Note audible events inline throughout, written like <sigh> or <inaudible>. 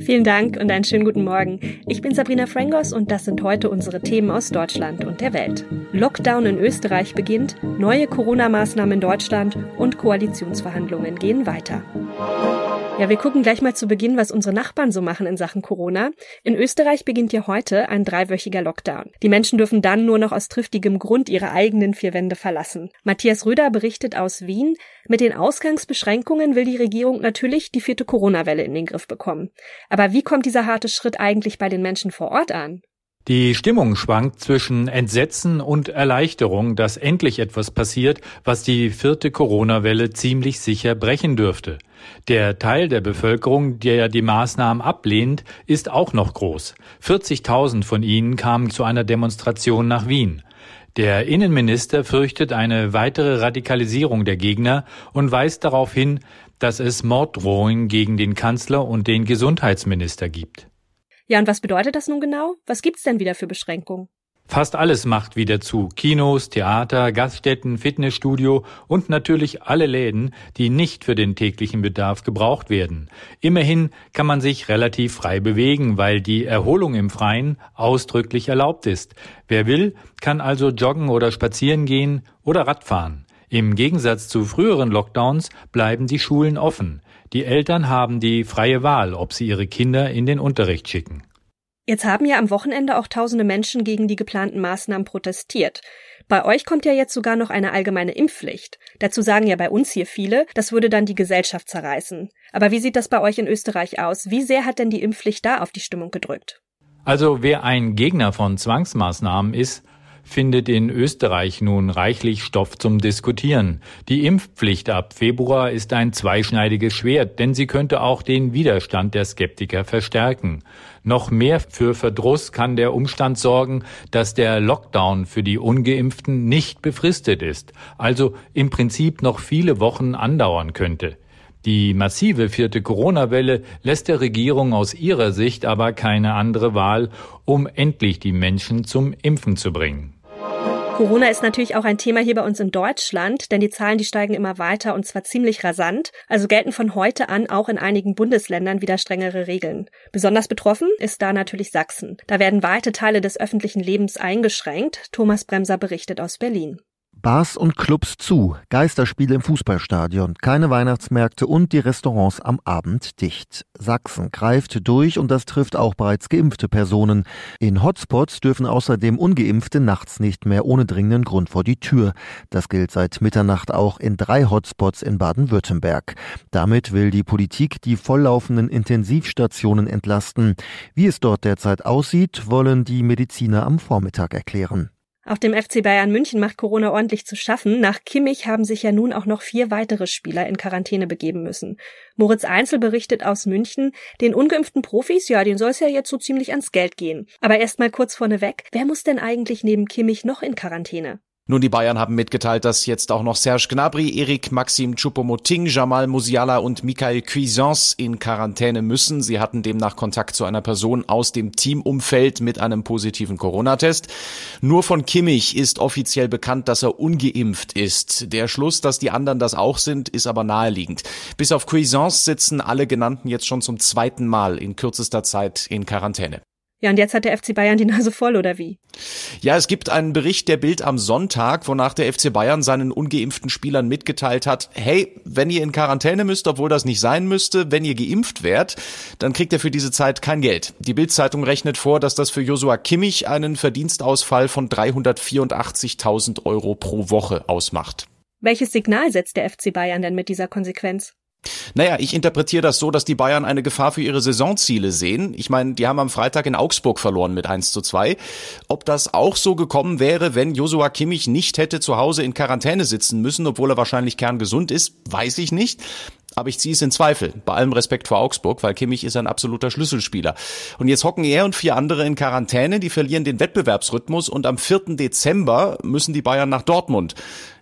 Vielen Dank und einen schönen guten Morgen. Ich bin Sabrina Frangos und das sind heute unsere Themen aus Deutschland und der Welt. Lockdown in Österreich beginnt, neue Corona-Maßnahmen in Deutschland und Koalitionsverhandlungen gehen weiter. Ja, wir gucken gleich mal zu Beginn, was unsere Nachbarn so machen in Sachen Corona. In Österreich beginnt ja heute ein dreiwöchiger Lockdown. Die Menschen dürfen dann nur noch aus triftigem Grund ihre eigenen vier Wände verlassen. Matthias Röder berichtet aus Wien. Mit den Ausgangsbeschränkungen will die Regierung natürlich die vierte Corona-Welle in den Griff bekommen. Aber wie kommt dieser harte Schritt eigentlich bei den Menschen vor Ort an? Die Stimmung schwankt zwischen Entsetzen und Erleichterung, dass endlich etwas passiert, was die vierte Corona-Welle ziemlich sicher brechen dürfte. Der Teil der Bevölkerung, der die Maßnahmen ablehnt, ist auch noch groß. 40.000 von ihnen kamen zu einer Demonstration nach Wien. Der Innenminister fürchtet eine weitere Radikalisierung der Gegner und weist darauf hin, dass es Morddrohungen gegen den Kanzler und den Gesundheitsminister gibt. Ja, und was bedeutet das nun genau? Was gibt's denn wieder für Beschränkungen? Fast alles macht wieder zu. Kinos, Theater, Gaststätten, Fitnessstudio und natürlich alle Läden, die nicht für den täglichen Bedarf gebraucht werden. Immerhin kann man sich relativ frei bewegen, weil die Erholung im Freien ausdrücklich erlaubt ist. Wer will, kann also joggen oder spazieren gehen oder Radfahren. Im Gegensatz zu früheren Lockdowns bleiben die Schulen offen. Die Eltern haben die freie Wahl, ob sie ihre Kinder in den Unterricht schicken. Jetzt haben ja am Wochenende auch tausende Menschen gegen die geplanten Maßnahmen protestiert. Bei euch kommt ja jetzt sogar noch eine allgemeine Impfpflicht. Dazu sagen ja bei uns hier viele, das würde dann die Gesellschaft zerreißen. Aber wie sieht das bei euch in Österreich aus? Wie sehr hat denn die Impfpflicht da auf die Stimmung gedrückt? Also wer ein Gegner von Zwangsmaßnahmen ist, findet in Österreich nun reichlich Stoff zum Diskutieren. Die Impfpflicht ab Februar ist ein zweischneidiges Schwert, denn sie könnte auch den Widerstand der Skeptiker verstärken. Noch mehr für Verdruss kann der Umstand sorgen, dass der Lockdown für die ungeimpften nicht befristet ist, also im Prinzip noch viele Wochen andauern könnte. Die massive vierte Corona-Welle lässt der Regierung aus ihrer Sicht aber keine andere Wahl, um endlich die Menschen zum Impfen zu bringen. Corona ist natürlich auch ein Thema hier bei uns in Deutschland, denn die Zahlen, die steigen immer weiter und zwar ziemlich rasant. Also gelten von heute an auch in einigen Bundesländern wieder strengere Regeln. Besonders betroffen ist da natürlich Sachsen. Da werden weite Teile des öffentlichen Lebens eingeschränkt. Thomas Bremser berichtet aus Berlin. Bars und Clubs zu, Geisterspiele im Fußballstadion, keine Weihnachtsmärkte und die Restaurants am Abend dicht. Sachsen greift durch und das trifft auch bereits geimpfte Personen. In Hotspots dürfen außerdem ungeimpfte nachts nicht mehr ohne dringenden Grund vor die Tür. Das gilt seit Mitternacht auch in drei Hotspots in Baden-Württemberg. Damit will die Politik die volllaufenden Intensivstationen entlasten. Wie es dort derzeit aussieht, wollen die Mediziner am Vormittag erklären. Auch dem FC Bayern München macht Corona ordentlich zu schaffen. Nach Kimmich haben sich ja nun auch noch vier weitere Spieler in Quarantäne begeben müssen. Moritz Einzel berichtet aus München, den ungeimpften Profis, ja, den soll es ja jetzt so ziemlich ans Geld gehen. Aber erst mal kurz vorneweg, wer muss denn eigentlich neben Kimmich noch in Quarantäne? Nun, die Bayern haben mitgeteilt, dass jetzt auch noch Serge Gnabry, Erik Maxim Choupo-Moting, Jamal Musiala und Michael Cuisance in Quarantäne müssen. Sie hatten demnach Kontakt zu einer Person aus dem Teamumfeld mit einem positiven Corona-Test. Nur von Kimmich ist offiziell bekannt, dass er ungeimpft ist. Der Schluss, dass die anderen das auch sind, ist aber naheliegend. Bis auf Cuisance sitzen alle genannten jetzt schon zum zweiten Mal in kürzester Zeit in Quarantäne. Ja, und jetzt hat der FC Bayern die Nase voll, oder wie? Ja, es gibt einen Bericht der Bild am Sonntag, wonach der FC Bayern seinen ungeimpften Spielern mitgeteilt hat, hey, wenn ihr in Quarantäne müsst, obwohl das nicht sein müsste, wenn ihr geimpft wärt, dann kriegt ihr für diese Zeit kein Geld. Die Bild-Zeitung rechnet vor, dass das für Josua Kimmich einen Verdienstausfall von 384.000 Euro pro Woche ausmacht. Welches Signal setzt der FC Bayern denn mit dieser Konsequenz? Naja, ich interpretiere das so, dass die Bayern eine Gefahr für ihre Saisonziele sehen. Ich meine, die haben am Freitag in Augsburg verloren mit 1 zu 2. Ob das auch so gekommen wäre, wenn Josua Kimmich nicht hätte zu Hause in Quarantäne sitzen müssen, obwohl er wahrscheinlich kerngesund ist, weiß ich nicht aber ich ziehe es in Zweifel. Bei allem Respekt vor Augsburg, weil Kimmich ist ein absoluter Schlüsselspieler. Und jetzt hocken er und vier andere in Quarantäne, die verlieren den Wettbewerbsrhythmus und am 4. Dezember müssen die Bayern nach Dortmund.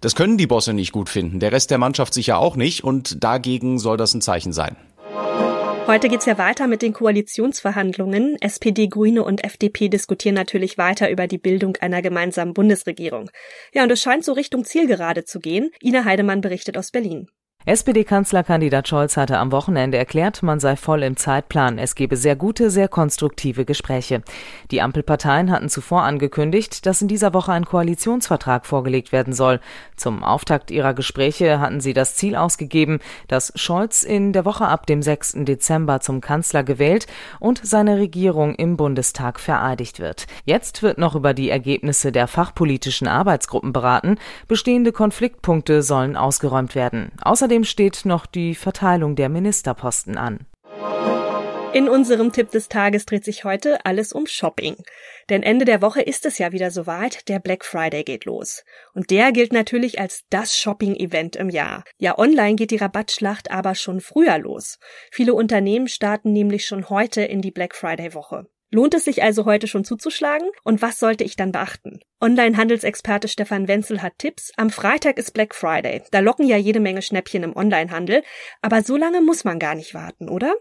Das können die Bosse nicht gut finden, der Rest der Mannschaft sicher auch nicht und dagegen soll das ein Zeichen sein. Heute geht's ja weiter mit den Koalitionsverhandlungen. SPD, Grüne und FDP diskutieren natürlich weiter über die Bildung einer gemeinsamen Bundesregierung. Ja, und es scheint so Richtung Zielgerade zu gehen. Ina Heidemann berichtet aus Berlin. SPD-Kanzlerkandidat Scholz hatte am Wochenende erklärt, man sei voll im Zeitplan. Es gebe sehr gute, sehr konstruktive Gespräche. Die Ampelparteien hatten zuvor angekündigt, dass in dieser Woche ein Koalitionsvertrag vorgelegt werden soll. Zum Auftakt ihrer Gespräche hatten sie das Ziel ausgegeben, dass Scholz in der Woche ab dem 6. Dezember zum Kanzler gewählt und seine Regierung im Bundestag vereidigt wird. Jetzt wird noch über die Ergebnisse der fachpolitischen Arbeitsgruppen beraten. Bestehende Konfliktpunkte sollen ausgeräumt werden. Außerdem Außerdem steht noch die Verteilung der Ministerposten an. In unserem Tipp des Tages dreht sich heute alles um Shopping. Denn Ende der Woche ist es ja wieder soweit, der Black Friday geht los. Und der gilt natürlich als das Shopping-Event im Jahr. Ja, online geht die Rabattschlacht aber schon früher los. Viele Unternehmen starten nämlich schon heute in die Black Friday-Woche. Lohnt es sich also heute schon zuzuschlagen? Und was sollte ich dann beachten? Online-Handelsexperte Stefan Wenzel hat Tipps. Am Freitag ist Black Friday. Da locken ja jede Menge Schnäppchen im Onlinehandel. Aber so lange muss man gar nicht warten, oder?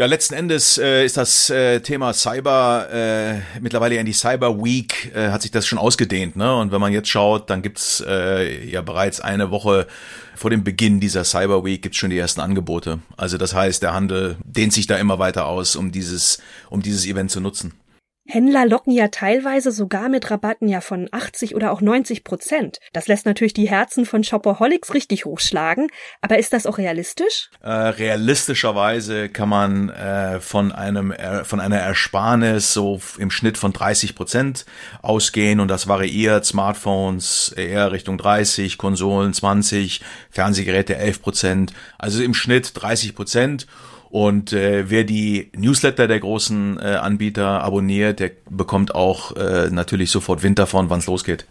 Ja, letzten Endes äh, ist das äh, Thema Cyber äh, mittlerweile in die Cyber Week äh, hat sich das schon ausgedehnt, ne? Und wenn man jetzt schaut, dann gibt's äh, ja bereits eine Woche vor dem Beginn dieser Cyber Week gibt's schon die ersten Angebote. Also das heißt, der Handel dehnt sich da immer weiter aus, um dieses um dieses Event zu nutzen. Händler locken ja teilweise sogar mit Rabatten ja von 80 oder auch 90 Prozent. Das lässt natürlich die Herzen von Shopaholics richtig hochschlagen. Aber ist das auch realistisch? Äh, realistischerweise kann man äh, von einem äh, von einer Ersparnis so im Schnitt von 30 Prozent ausgehen und das variiert. Smartphones eher Richtung 30, Konsolen 20, Fernsehgeräte 11 Prozent. Also im Schnitt 30 Prozent. Und äh, wer die Newsletter der großen äh, Anbieter abonniert, der bekommt auch äh, natürlich sofort Wind davon, wann es losgeht.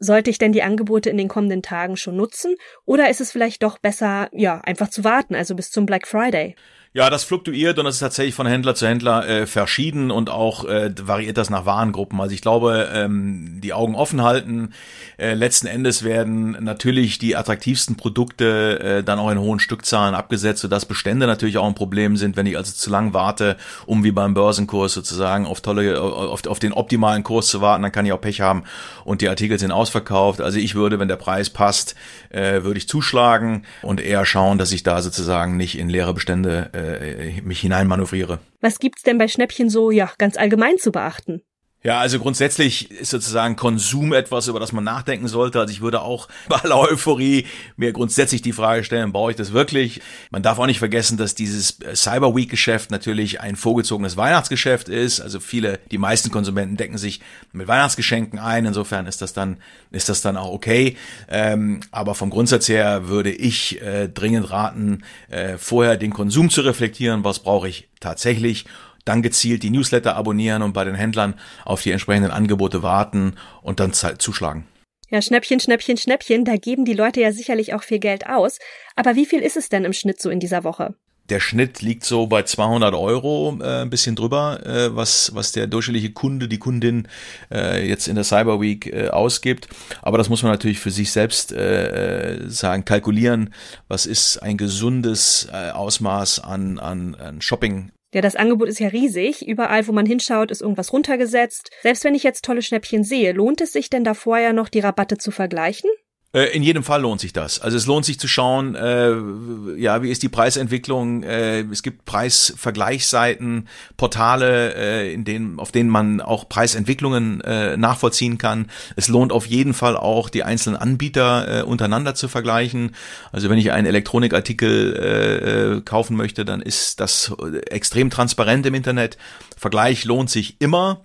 Sollte ich denn die Angebote in den kommenden Tagen schon nutzen? Oder ist es vielleicht doch besser, ja, einfach zu warten, also bis zum Black Friday? Ja, das fluktuiert und das ist tatsächlich von Händler zu Händler äh, verschieden und auch äh, variiert das nach Warengruppen. Also ich glaube, ähm, die Augen offen halten. Äh, letzten Endes werden natürlich die attraktivsten Produkte äh, dann auch in hohen Stückzahlen abgesetzt, sodass Bestände natürlich auch ein Problem sind, wenn ich also zu lang warte, um wie beim Börsenkurs sozusagen auf tolle, auf, auf den optimalen Kurs zu warten, dann kann ich auch Pech haben und die Artikel sind ausverkauft. Also ich würde, wenn der Preis passt, äh, würde ich zuschlagen und eher schauen, dass ich da sozusagen nicht in leere Bestände äh, äh, mich hineinmanövriere. Was gibt's denn bei Schnäppchen so, ja, ganz allgemein zu beachten? Ja, also grundsätzlich ist sozusagen Konsum etwas, über das man nachdenken sollte. Also ich würde auch <laughs> bei aller Euphorie mir grundsätzlich die Frage stellen, brauche ich das wirklich? Man darf auch nicht vergessen, dass dieses Cyber Week Geschäft natürlich ein vorgezogenes Weihnachtsgeschäft ist. Also viele, die meisten Konsumenten decken sich mit Weihnachtsgeschenken ein. Insofern ist das dann, ist das dann auch okay. Ähm, aber vom Grundsatz her würde ich äh, dringend raten, äh, vorher den Konsum zu reflektieren. Was brauche ich tatsächlich? Dann gezielt die Newsletter abonnieren und bei den Händlern auf die entsprechenden Angebote warten und dann zuschlagen. Ja, Schnäppchen, Schnäppchen, Schnäppchen, da geben die Leute ja sicherlich auch viel Geld aus. Aber wie viel ist es denn im Schnitt so in dieser Woche? Der Schnitt liegt so bei 200 Euro, äh, ein bisschen drüber, äh, was, was der durchschnittliche Kunde, die Kundin äh, jetzt in der Cyber Week äh, ausgibt. Aber das muss man natürlich für sich selbst äh, äh sagen, kalkulieren. Was ist ein gesundes äh, Ausmaß an, an, an Shopping ja, das Angebot ist ja riesig. Überall, wo man hinschaut, ist irgendwas runtergesetzt. Selbst wenn ich jetzt tolle Schnäppchen sehe, lohnt es sich denn da vorher noch die Rabatte zu vergleichen? Äh, in jedem Fall lohnt sich das. Also es lohnt sich zu schauen, äh, ja, wie ist die Preisentwicklung? Äh, es gibt Preisvergleichsseiten, Portale, äh, in denen, auf denen man auch Preisentwicklungen äh, nachvollziehen kann. Es lohnt auf jeden Fall auch, die einzelnen Anbieter äh, untereinander zu vergleichen. Also wenn ich einen Elektronikartikel äh, äh kaufen möchte, dann ist das extrem transparent im Internet. Vergleich lohnt sich immer.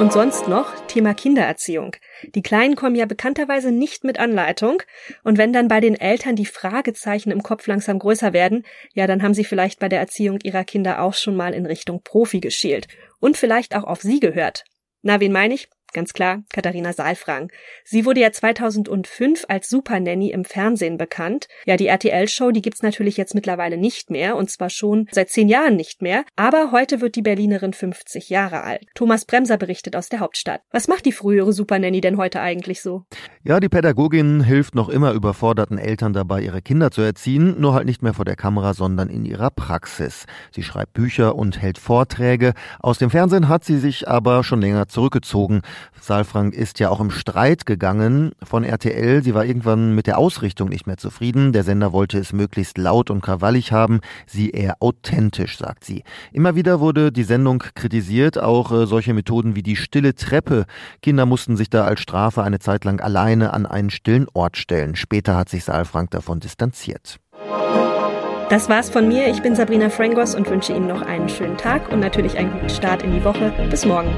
Und sonst noch Thema Kindererziehung. Die Kleinen kommen ja bekannterweise nicht mit Anleitung. Und wenn dann bei den Eltern die Fragezeichen im Kopf langsam größer werden, ja, dann haben sie vielleicht bei der Erziehung ihrer Kinder auch schon mal in Richtung Profi geschielt. Und vielleicht auch auf sie gehört. Na, wen meine ich? Ganz klar, Katharina Saalfrank. Sie wurde ja 2005 als Supernanny im Fernsehen bekannt. Ja, die RTL-Show, die gibt's natürlich jetzt mittlerweile nicht mehr und zwar schon seit zehn Jahren nicht mehr. Aber heute wird die Berlinerin 50 Jahre alt. Thomas Bremser berichtet aus der Hauptstadt. Was macht die frühere Supernanny denn heute eigentlich so? Ja, die Pädagogin hilft noch immer überforderten Eltern dabei, ihre Kinder zu erziehen, nur halt nicht mehr vor der Kamera, sondern in ihrer Praxis. Sie schreibt Bücher und hält Vorträge. Aus dem Fernsehen hat sie sich aber schon länger zurückgezogen. Saalfrank ist ja auch im Streit gegangen von RTL. Sie war irgendwann mit der Ausrichtung nicht mehr zufrieden. Der Sender wollte es möglichst laut und krawallig haben, sie eher authentisch, sagt sie. Immer wieder wurde die Sendung kritisiert, auch äh, solche Methoden wie die stille Treppe. Kinder mussten sich da als Strafe eine Zeit lang alleine an einen stillen Ort stellen. Später hat sich Saalfrank davon distanziert. Das war's von mir. Ich bin Sabrina Frangos und wünsche Ihnen noch einen schönen Tag und natürlich einen guten Start in die Woche. Bis morgen.